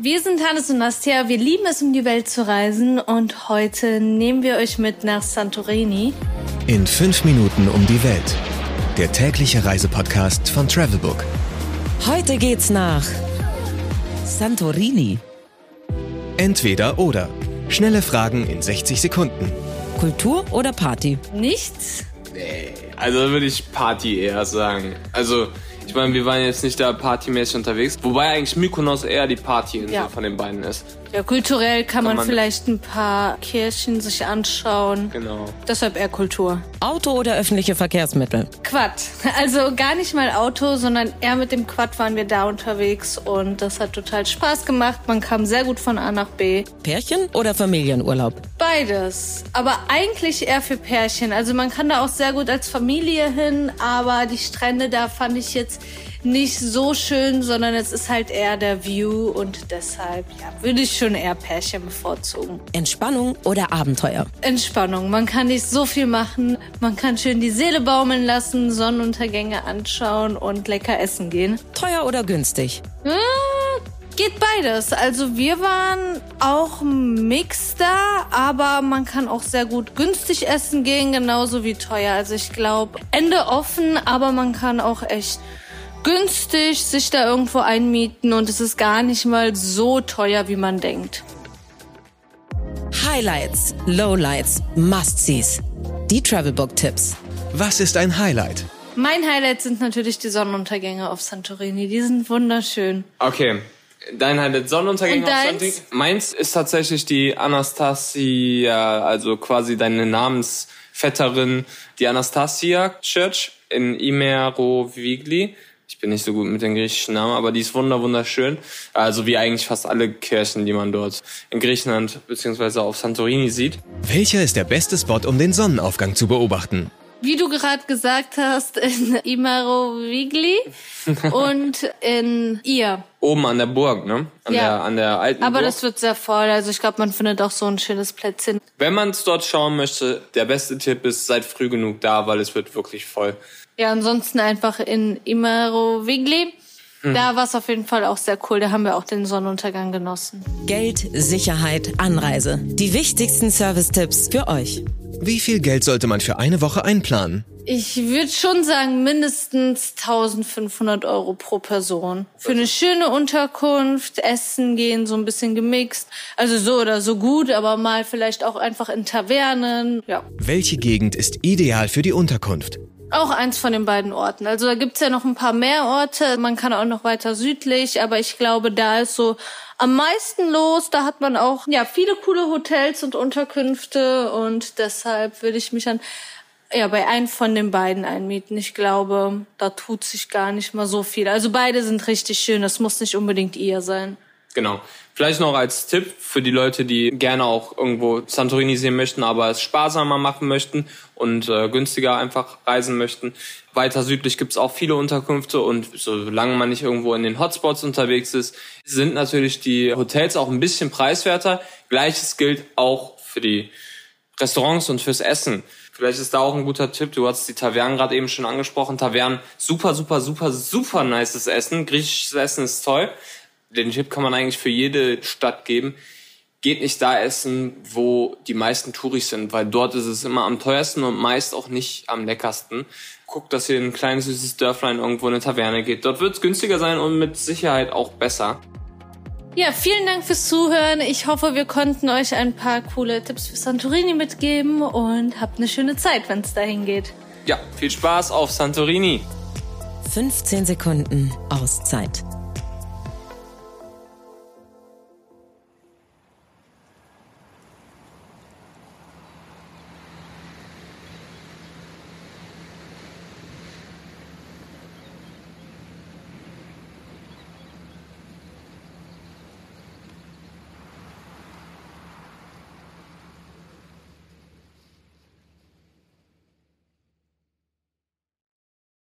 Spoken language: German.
Wir sind Hannes und Nastia, wir lieben es, um die Welt zu reisen und heute nehmen wir euch mit nach Santorini. In fünf Minuten um die Welt. Der tägliche Reisepodcast von Travelbook. Heute geht's nach Santorini. Entweder oder. Schnelle Fragen in 60 Sekunden. Kultur oder Party? Nichts? Nee, also würde ich Party eher sagen. Also ich meine, wir waren jetzt nicht da partymäßig unterwegs. Wobei eigentlich Mykonos eher die Partyinsel Ja. von den beiden ist. Ja, kulturell kann, man, man- vielleicht ein paar Kirchen sich anschauen. Genau. Deshalb eher Kultur. Auto oder öffentliche Verkehrsmittel? Quad. Also gar nicht mal Auto, sondern eher mit dem Quad waren wir da unterwegs und das hat total Spaß gemacht. Man kam sehr gut von A nach B. Pärchen oder Familienurlaub? Beides. Aber eigentlich eher für Pärchen. Also man kann da auch sehr gut als Familie hin, aber die Strände da fand ich jetzt nicht so schön, sondern es ist halt eher der View und deshalb ja, würde ich schon eher Pärchen bevorzugen. Entspannung oder Abenteuer? Entspannung. Man kann nicht so viel machen. Man kann schön die Seele baumeln lassen, Sonnenuntergänge anschauen und lecker essen gehen. Teuer oder günstig? Hm, Geht beides. Also wir waren auch Mix da, aber man kann auch sehr gut günstig essen gehen, genauso wie teuer. Also ich glaube, Ende offen, aber man kann auch echt günstig sich da irgendwo einmieten und es ist gar nicht mal so teuer, wie man denkt. Highlights, Lowlights, Must-Sees. Die Travelbook-Tipps. Was ist ein Highlight? Mein Highlight sind natürlich die Sonnenuntergänge auf Santorini. Die sind wunderschön. Okay. Dein Highlight Sonnenuntergang Und auf? Santorini. Meins ist tatsächlich die Anastasia, also quasi deine Namensvetterin, die Anastasia Church in Imerovigli. Ich bin nicht so gut mit den griechischen Namen, aber die ist wunder wunderschön. Also wie eigentlich fast alle Kirchen, die man dort in Griechenland beziehungsweise auf Santorini sieht. Welcher ist der beste Spot, um den Sonnenaufgang zu beobachten? Wie du gerade gesagt hast, in Imarovigli und in ihr. Oben an der Burg, ne? An Ja. der an der alten Aber Burg. das wird sehr voll. Also ich glaube, man findet auch so ein schönes Plätzchen. Wenn man es dort schauen möchte, der beste Tipp ist, seid früh genug da, weil es wird wirklich voll. Ja, ansonsten einfach in Imarovigli. Da war es auf jeden Fall auch sehr cool. Da haben wir auch den Sonnenuntergang genossen. Geld, Sicherheit, Anreise. Die wichtigsten Service-Tipps für euch. Wie viel Geld sollte man für eine Woche einplanen? Ich würde schon sagen, mindestens 1500 Euro pro Person. Für eine schöne Unterkunft, Essen gehen, so ein bisschen gemixt. Also so oder so gut, aber mal vielleicht auch einfach in Tavernen. Ja. Welche Gegend ist ideal für die Unterkunft? Auch eins von den beiden Orten. Also da gibt's ja noch ein paar mehr Orte. Man kann auch noch weiter südlich, aber ich glaube, da ist so am meisten los. Da hat man auch ja viele coole Hotels und Unterkünfte und deshalb würde ich mich an ja bei einem von den beiden einmieten. Ich glaube, da tut sich gar nicht mal so viel. Also beide sind richtig schön. Das muss nicht unbedingt ihr sein. Genau. Vielleicht noch als Tipp für die Leute, die gerne auch irgendwo Santorini sehen möchten, aber es sparsamer machen möchten und äh, günstiger einfach reisen möchten. Weiter südlich gibt's auch viele Unterkünfte und solange man nicht irgendwo in den Hotspots unterwegs ist, sind natürlich die Hotels auch ein bisschen preiswerter. Gleiches gilt auch für die Restaurants und fürs Essen. Vielleicht ist da auch ein guter Tipp. Du hast die Tavernen gerade eben schon angesprochen. Tavernen, super, super, super, super nices Essen. Griechisches Essen ist toll. Den Tipp kann man eigentlich für jede Stadt geben. Geht nicht da essen, wo die meisten Touris sind, weil dort ist es immer am teuersten und meist auch nicht am leckersten. Guckt, dass ihr in ein kleines süßes Dörflein irgendwo in eine Taverne geht. Dort wird es günstiger sein und mit Sicherheit auch besser. Ja, vielen Dank fürs Zuhören. Ich hoffe, wir konnten euch ein paar coole Tipps für Santorini mitgeben und habt eine schöne Zeit, wenn es dahin geht. Ja, viel Spaß auf Santorini. 15 Sekunden Auszeit.